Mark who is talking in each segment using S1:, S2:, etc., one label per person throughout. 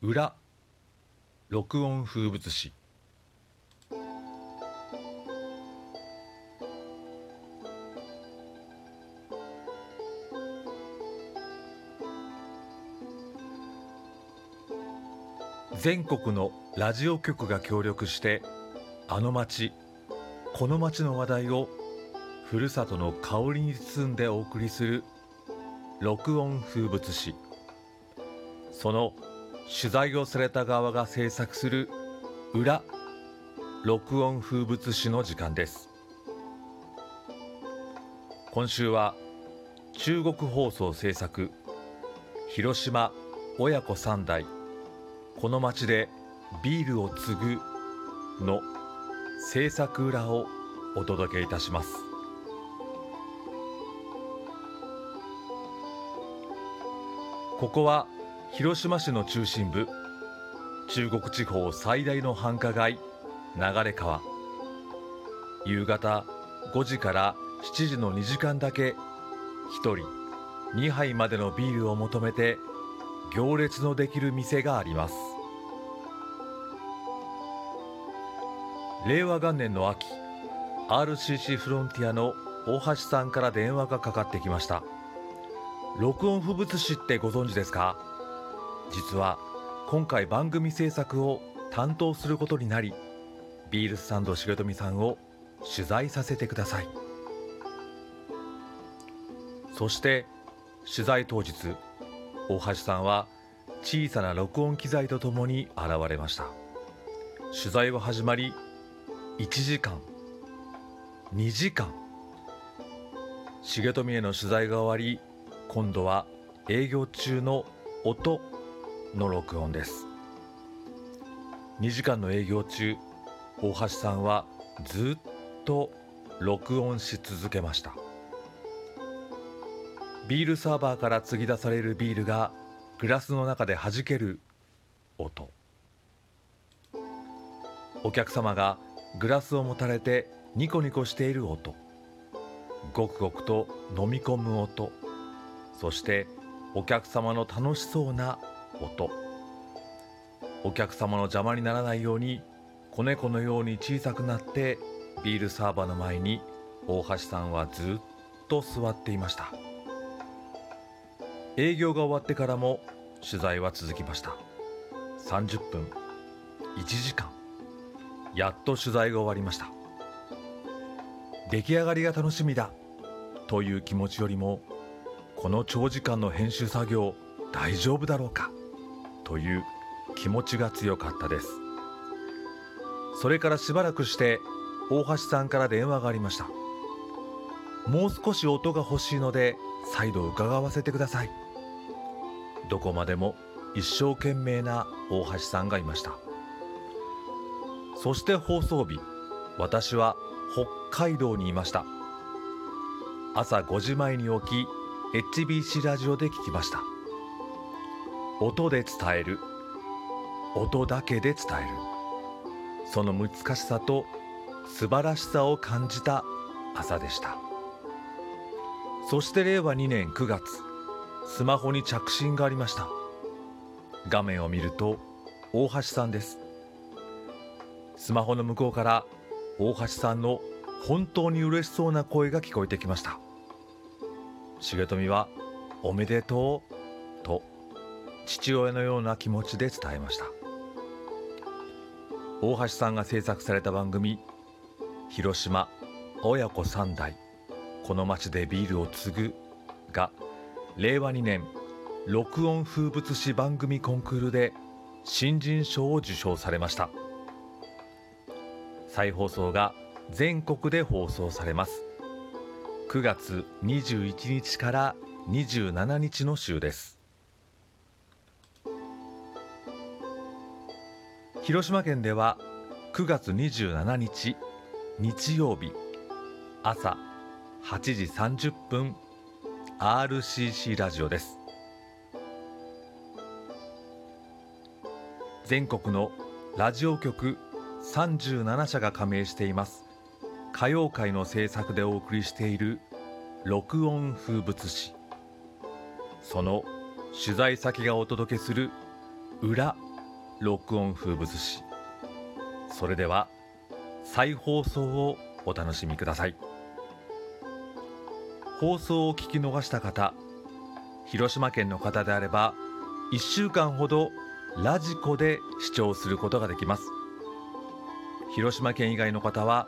S1: 裏録音風物詩。全国のラジオ局が協力してあの町この町の話題をふるさとの香りに包んでお送りする録音風物詩。その取材をされた側が制作する裏録音風物詩の時間です。今週は中国放送制作広島親子三代この町でビールを継ぐの制作裏をお届けいたします。ここは広島市の中心部中国地方最大の繁華街流れ川。夕方5時から7時の2時間だけ1人2杯までのビールを求めて行列のできる店があります。令和元年の秋 RCC フロンティアの大橋さんから電話がかかってきました。録音風物詩ってご存知ですか？実は今回番組制作を担当することになりビールスサンド重富さんを取材させてください。そして取材当日大橋さんは小さな録音機材とともに現れました。取材は始まり1時間2時間重富への取材が終わり今度は営業中の音の録音です。2時間の営業中大橋さんはずっと録音し続けました。ビールサーバーから継ぎ出されるビールがグラスの中で弾ける音。お客様がグラスを持たれてニコニコしている音。ごくごくと飲み込む音。そしてお客様の楽しそうな音。お客様の邪魔にならないように子猫のように小さくなってビールサーバーの前に大橋さんはずっと座っていました。営業が終わってからも取材は続きました。30分1時間。やっと取材が終わりました。出来上がりが楽しみだという気持ちよりもこの長時間の編集作業大丈夫だろうか。という気持ちが強かったです。それからしばらくして大橋さんから電話がありました。もう少し音が欲しいので再度伺わせてください。どこまでも一生懸命な大橋さんがいました。そして放送日私は北海道にいました。朝5時前に起き HBC ラジオで聞きました。音で伝える。音だけで伝える。その難しさと素晴らしさを感じた朝でした。そして令和2年9月スマホに着信がありました。画面を見ると大橋さんです。スマホの向こうから大橋さんの本当に嬉しそうな声が聞こえてきました。重富は「おめでとう」と。父親のような気持ちで伝えました。大橋さんが制作された番組「広島親子三代この町でビールを継ぐ」が令和2年録音風物詩番組コンクールで新人賞を受賞されました。再放送が全国で放送されます。9月21日から27日の週です。広島県では9月27日日曜日朝8時30分 RCC ラジオです。全国のラジオ局37社が加盟しています。歌謡界の制作でお送りしている録音風物詩。その取材先がお届けする裏録音風物詩。それでは再放送をお楽しみください。放送を聞き逃した方広島県の方であれば1週間ほどラジコで視聴することができます。広島県以外の方は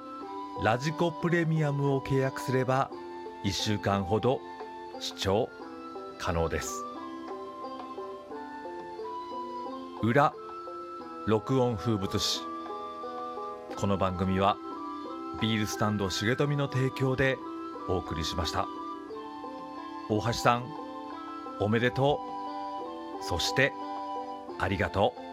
S1: ラジコプレミアムを契約すれば1週間ほど視聴可能です。裏録音風物詩。この番組はビールスタンド重富の提供でお送りしました。大橋さんおめでとう。そしてありがとう。